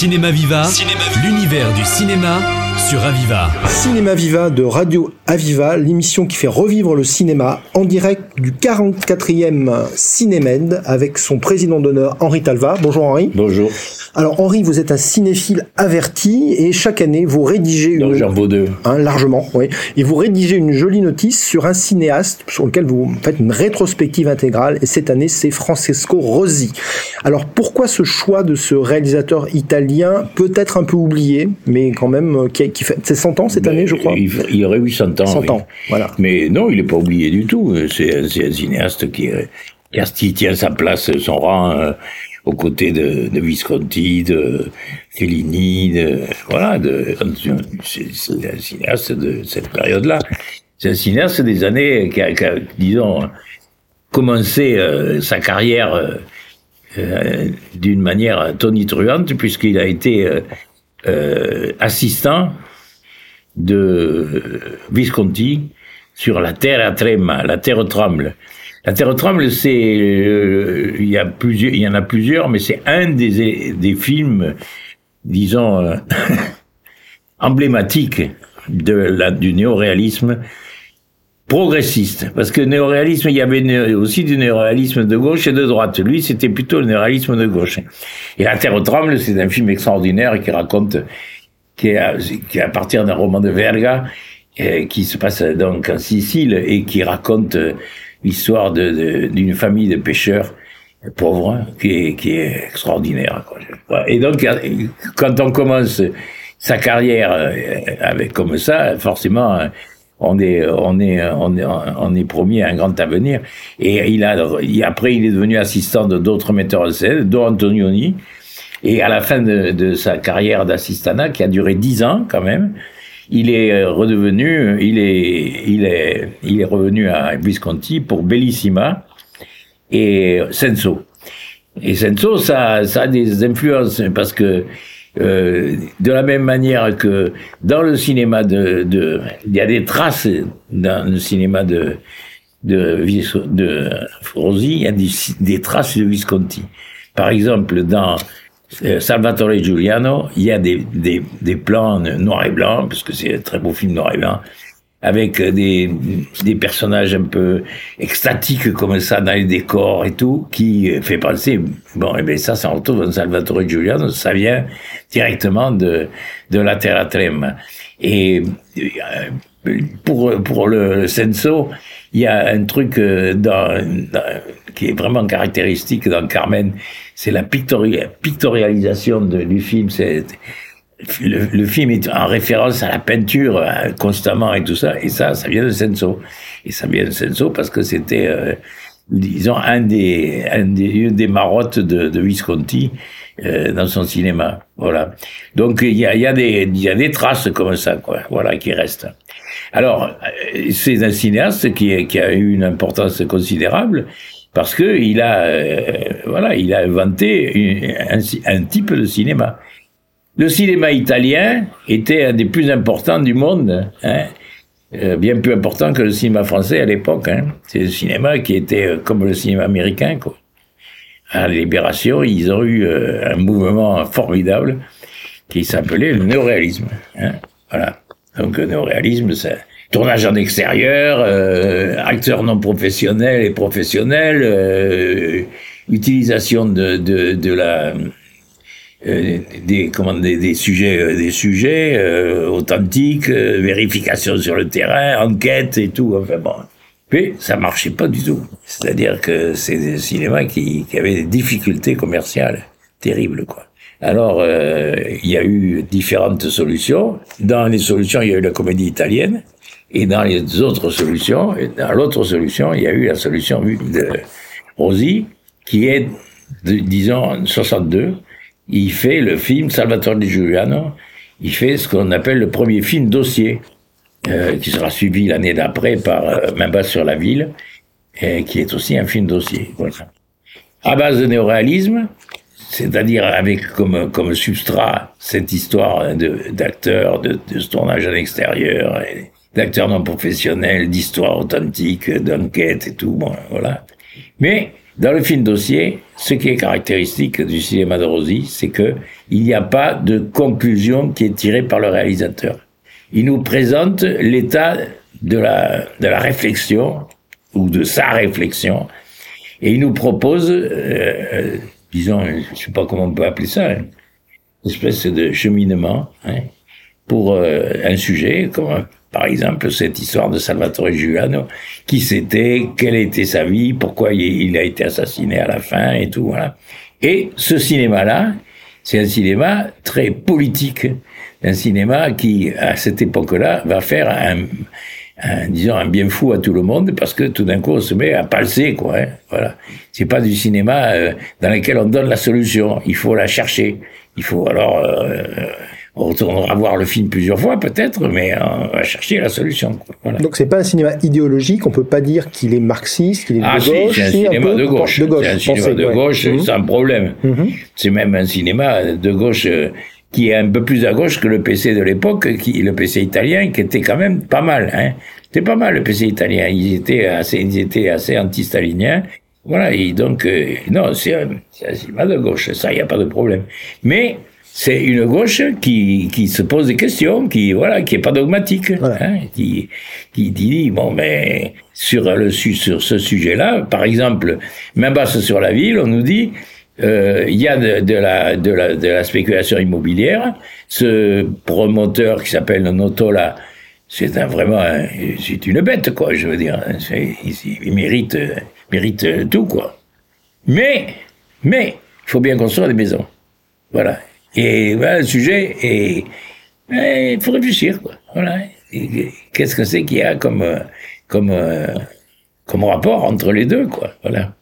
Cinéma Viva, l'univers du cinéma sur Aviva. Cinéma Viva de Radio Aviva, l'émission qui fait revivre le cinéma en direct du 44e Cinémed avec son président d'honneur Henri Talva. Bonjour Henri. Bonjour. Alors Henri, vous êtes un cinéphile averti et chaque année vous rédigez une... vaux deux. Hein, largement, oui. Et vous rédigez une jolie notice sur un cinéaste sur lequel vous faites une rétrospective intégrale et cette année c'est Francesco Rosi. Alors pourquoi ce choix de ce réalisateur italien peut-être un peu oublié mais quand même euh, qui, qui fait c'est 100 ans cette année je crois Il, il aurait eu 100 ans. 100 oui. ans, voilà. Mais non, il n'est pas oublié du tout. C'est un, c'est un cinéaste qui, euh, qui tient sa place, son rang euh, aux côtés de, de Visconti, de Fellini, de, voilà, de, c'est un cinéaste de cette période-là. C'est un cinéaste des années qui a, qui a, disons, commencé euh, sa carrière euh, euh, d'une manière tonitruante puisqu'il a été euh, euh, assistant de Visconti sur la terre trema, la terre tremble. La terre tremble, c'est euh, il y a plusieurs, il y en a plusieurs, mais c'est un des des films, disons euh, emblématiques de du néoréalisme progressiste. Parce que néoréalisme, il y avait aussi du néoréalisme de gauche et de droite. Lui, c'était plutôt le néoréalisme de gauche. Et La Terre tremble, c'est un film extraordinaire qui raconte, qui est à, qui est à partir d'un roman de Verga, euh, qui se passe donc en Sicile et qui raconte euh, l'histoire d'une famille de pêcheurs pauvres, hein, qui est, qui est extraordinaire. Et donc, euh, quand on commence sa carrière avec comme ça, forcément, on est, on est, on est, on est promis à un grand avenir. Et il a, après, il est devenu assistant de d'autres metteurs en scène, dont Antonioni. Et à la fin de, de sa carrière d'assistanat, qui a duré dix ans quand même, il est euh, redevenu, il est, il est, il est revenu à Visconti pour Bellissima et Senso. Et Senso, ça, ça a des influences parce que euh, de la même manière que dans le cinéma de, de, il y a des traces dans le cinéma de de, de il y a des, des traces de Visconti. Par exemple, dans Salvatore Giuliano, il y a des, des, des plans noir et blanc, parce que c'est un très beau film noir et blanc, avec des, des personnages un peu extatiques comme ça dans les décors et tout, qui fait penser, bon, et bien ça, ça retrouve dans Salvatore Giuliano, ça vient directement de, de la Terra Trema. Et euh, pour, pour le Senso, il y a un truc euh, dans, dans- qui est vraiment caractéristique dans Carmen, c'est la pictori- pictorialisation du film. Le, le film est en référence à la peinture euh, constamment et tout ça, et ça, ça vient de Senso. Et ça vient de Senso parce que c'était, euh, disons, un des, un des, une des marottes de, de Visconti euh, dans son cinéma. Voilà. Donc il y a, y a y a des traces comme ça, quoi. Voilà, qui restent. Alors, euh, c'est un cinéaste qui, qui a eu une importance considérable parce que il a, euh, voilà, il a inventé un, type de cinéma. Le cinéma italien était un des plus importants du monde, hein, euh, bien plus important que le cinéma français à l'époque. Hein. C'est le cinéma qui était comme le cinéma américain. Quoi. À la Libération, ils ont eu euh, un mouvement formidable qui s'appelait le néoréalisme. Hein. Voilà. Donc le néoréalisme, c'est tournage en extérieur, euh, acteurs non professionnels et professionnels, euh, utilisation de, de, de la euh, des, comment, des, des sujets, euh, des sujets euh, authentiques, vérification sur le terrain, enquête et tout. Enfin bon. Mais ça marchait pas du tout. C'est-à-dire que c'est des cinémas qui, qui avaient des difficultés commerciales terribles, quoi. Alors, euh, il y a eu différentes solutions. Dans les solutions, il y a eu la comédie italienne. Et dans les autres solutions, dans l'autre solution, il y a eu la solution de Rosi, qui est, de, disons, 62. Il fait le film Salvatore di Giuliano. Il fait ce qu'on appelle le premier film dossier, euh, qui sera suivi l'année d'après par euh, Main basse sur la ville, et qui est aussi un film dossier. Voilà. À base de néoréalisme, c'est-à-dire avec comme, comme substrat cette histoire de- d'acteurs, de, de, ce tournage à l'extérieur, d'acteurs non professionnels, d'histoires authentiques, d'enquêtes et tout, bon, voilà. Mais Dans le film dossier, ce qui est caractéristique du cinéma de Rosy, c'est que il n'y a pas de conclusion qui est tirée par le réalisateur. Il nous présente l'état de la, de la réflexion ou de sa réflexion et il nous propose, euh, euh disons, je sais pas comment on peut appeler ça, une espèce de cheminement hein, pour euh, un sujet comme par exemple, cette histoire de Salvatore Giuliano, qui c'était, quelle était sa vie, pourquoi il a été assassiné à la fin et tout, voilà. Et ce cinéma-là, c'est un cinéma très politique, un cinéma qui, à cette époque-là, va faire un, un, disons, un bien fou à tout le monde parce que tout d'un coup, on se met à palser, quoi. Hein, voilà. C'est pas du cinéma euh, dans lequel on donne la solution. Il faut la chercher. Il faut alors euh, on retournera voir le film plusieurs fois peut-être, mais on va chercher la solution. Voilà. Donc c'est pas un cinéma idéologique, on peut pas dire qu'il est marxiste, qu'il est de ah, gauche. c'est un cinéma de gauche. De gauche. C'est un cinéma de gauche mhm. sans problème. Mhm. C'est même un cinéma de gauche euh, qui est un peu plus à gauche que le PC de l'époque, qui le PC italien, qui était quand même pas mal. Hein. C'était pas mal le PC italien. Ils étaient assez, ils étaient assez anti-staliniens. Voilà. Et donc euh, non, c'est un, un cinéma de gauche. Ça, il n'y a pas de problème. Mais c'est une gauche qui, qui se pose des questions, qui voilà, qui est pas dogmatique, hein, qui, qui dit bon mais sur le sur ce sujet-là, par exemple, même basse sur la ville, on nous dit euh, il y a de, la, de, la, de la spéculation immobilière. Ce promoteur qui s'appelle Notola, c'est un vraiment une bête quoi, je veux dire. Il, il, mérite mérite tout quoi. Mais mais il faut bien construire des maisons. Voilà. Et voilà le sujet, et il faut réfléchir, quoi. Voilà. Qu'est-ce que c'est qu'il y a comme, comme, comme rapport entre les deux, quoi. Voilà.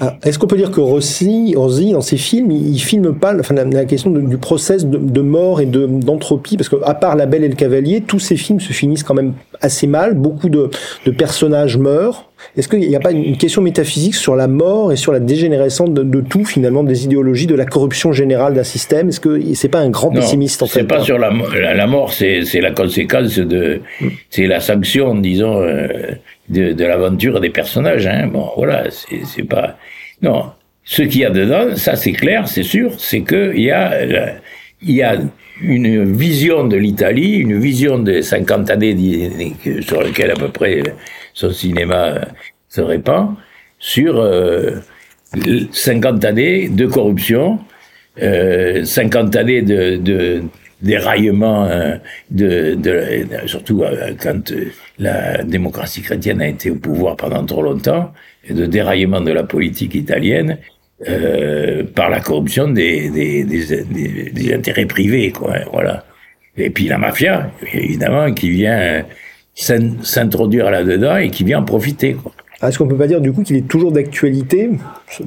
Ah, est-ce qu'on peut dire que Rossi, Rossi, dans ses films, il, filme pas la, question du process de, mort et d'entropie? Parce qu'à part La Belle et le Cavalier, tous ces films se finissent quand même assez mal. Beaucoup de personnages meurent. Est-ce qu'il n'y a pas une question métaphysique sur la mort et sur la dégénérescence de, tout, finalement, des idéologies, de la corruption générale d'un système? Est-ce que c'est pas un grand pessimiste, en fait C'est pas sur la, la, mort, c'est la conséquence de. Mm. C'est la sanction, disons. Euh, de, de l'aventure des personnages. Hein. Bon, voilà, c'est pas. Non, ce qu'il y a dedans, ça c'est clair, c'est sûr, c'est que il y a il y a une vision de l'Italie, une vision des 50 années sur lesquelles à peu près son cinéma se répand, sur euh, 50 années de corruption, euh, 50 années de, déraillement euh, de, surtout euh, quand euh, la démocratie chrétienne a été au pouvoir pendant trop longtemps, de déraillement de la politique italienne euh, par la corruption des, des, des, des, intérêts privés, quoi. Hein, voilà. Et puis la mafia, évidemment, qui vient s'introduire là-dedans et qui vient en profiter, quoi. Est-ce qu'on peut pas dire du coup qu'il est toujours d'actualité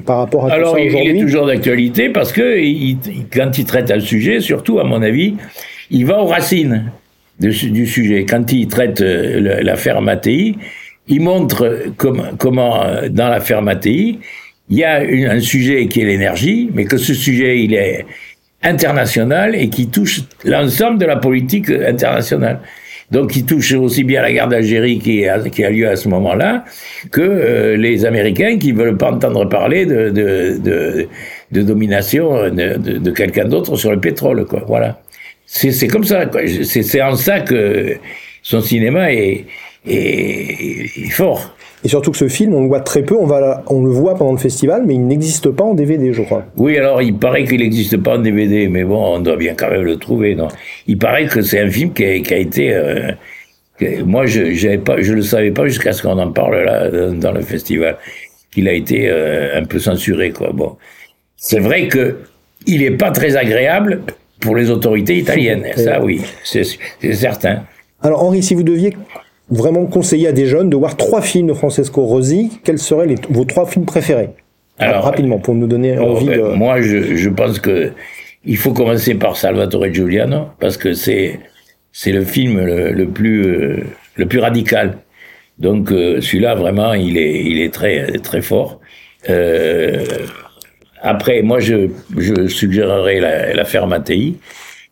par rapport à Alors, tout ça aujourd'hui il est toujours d'actualité parce que il, quand il traite un sujet, surtout à mon avis, il va aux racines du sujet. Quand il traite euh, l'affaire Mattei, il montre comme, comment euh, dans l'affaire Mattei, il y a un sujet qui est l'énergie, mais que ce sujet il est international et qui touche l'ensemble de la politique internationale. Donc il touche aussi bien la guerre d'Algérie qui, qui a lieu à ce moment-là que euh, les Américains qui veulent pas entendre parler de, de, de, de domination de, de quelqu'un d'autre sur le pétrole. Quoi. Voilà. C'est comme ça. C'est en ça que son cinéma est, est, est fort. Et surtout que ce film, on le voit très peu, on, va, on le voit pendant le festival, mais il n'existe pas en DVD, je crois. Oui, alors il paraît qu'il n'existe pas en DVD, mais bon, on doit bien quand même le trouver. Non? Il paraît que c'est un film qui a, qui a été... Euh, moi, je pas, je le savais pas jusqu'à ce qu'on en parle là dans le festival, qu'il a été euh, un peu censuré, quoi. Bon, c'est vrai que il est pas très agréable pour les autorités italiennes. Ça, oui, c'est certain. Alors Henri, si vous deviez vraiment conseiller à des jeunes de voir trois films de Francesco Rosi, quels seraient les, vos trois films préférés? Alors, rapidement, pour nous donner oh, envie ben, de... Moi, je, je, pense que il faut commencer par Salvatore Giuliano, parce que c'est c'est le film le, plus euh, le plus radical. Donc euh, celui-là, vraiment, il est il est très très fort. Euh, après, moi, je, je suggérerais l'affaire la, Mattei.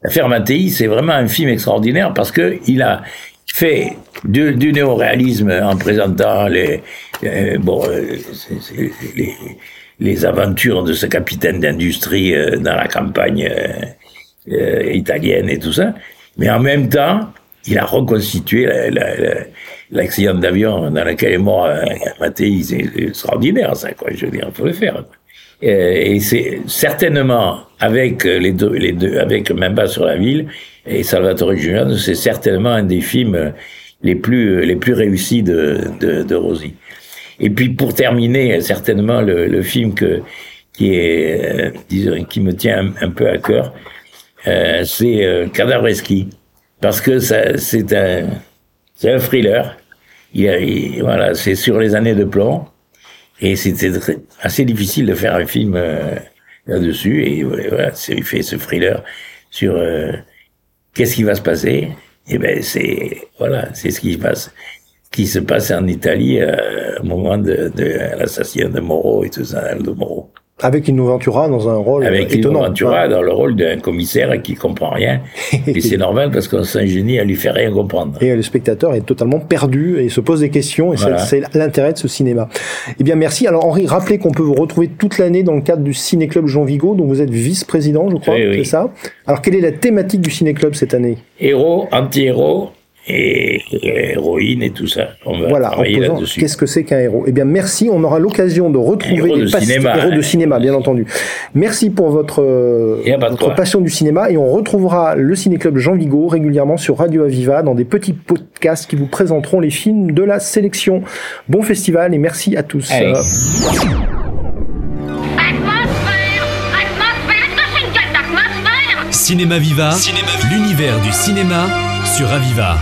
L'affaire Mattei, c'est vraiment un film extraordinaire parce que il a fait du, du néoréalisme en présentant les, euh, bon, euh, les, aventures de ce capitaine d'industrie euh, dans la campagne italienne et tout ça, mais en même temps, il a reconstitué l'accident d'avion dans lequel est mort Mattei, c'est extraordinaire ça, quoi, je veux dire, il faut le faire. Et c'est certainement avec les deux, les deux, avec Même pas sur la ville et Salvatore Giuliano, c'est certainement un des films les plus les plus réussis de de, de Rosy. Et puis pour terminer, certainement le, le film que qui est euh, disons, qui me tient un, peu à cœur, euh, c'est euh, parce que c'est un un thriller. Il, il voilà, c'est sur les années de plomb et c'était assez difficile de faire un film euh, là-dessus et voilà, il fait ce thriller sur euh, qu'est-ce qui va se passer? Eh ben c'est voilà, c'est ce qui se passe, qui se passe en Italie euh, au moment de, de l'assassinat de Moro et tout ça, de Moro. Avec une Ventura dans un rôle Avec étonnant. Ventura dans le rôle d'un commissaire qui comprend rien. et c'est normal parce qu'on s'ingénie à lui faire rien comprendre. Et le spectateur est totalement perdu et se pose des questions et c'est l'intérêt de ce cinéma. Eh bien, merci. Alors, Henri, rappelez qu'on peut vous retrouver toute l'année dans le cadre du Ciné-Club Jean Vigo, dont vous êtes vice-président, je crois. C'est ça? Alors, quelle est la thématique du Ciné-Club cette année? Héros, anti-héros, et, héroïne et tout ça. On va voilà, Qu'est-ce que c'est qu'un héros? Eh bien, merci. On aura l'occasion de retrouver des de cinéma, héros de cinéma, bien entendu. Merci pour votre, votre passion du cinéma et on retrouvera le Ciné-Club Jean Vigo régulièrement sur Radio Aviva dans des petits podcasts qui vous présenteront les films de la sélection. Bon festival et merci à tous. Cinéma Viva, l'univers du cinéma sur Aviva.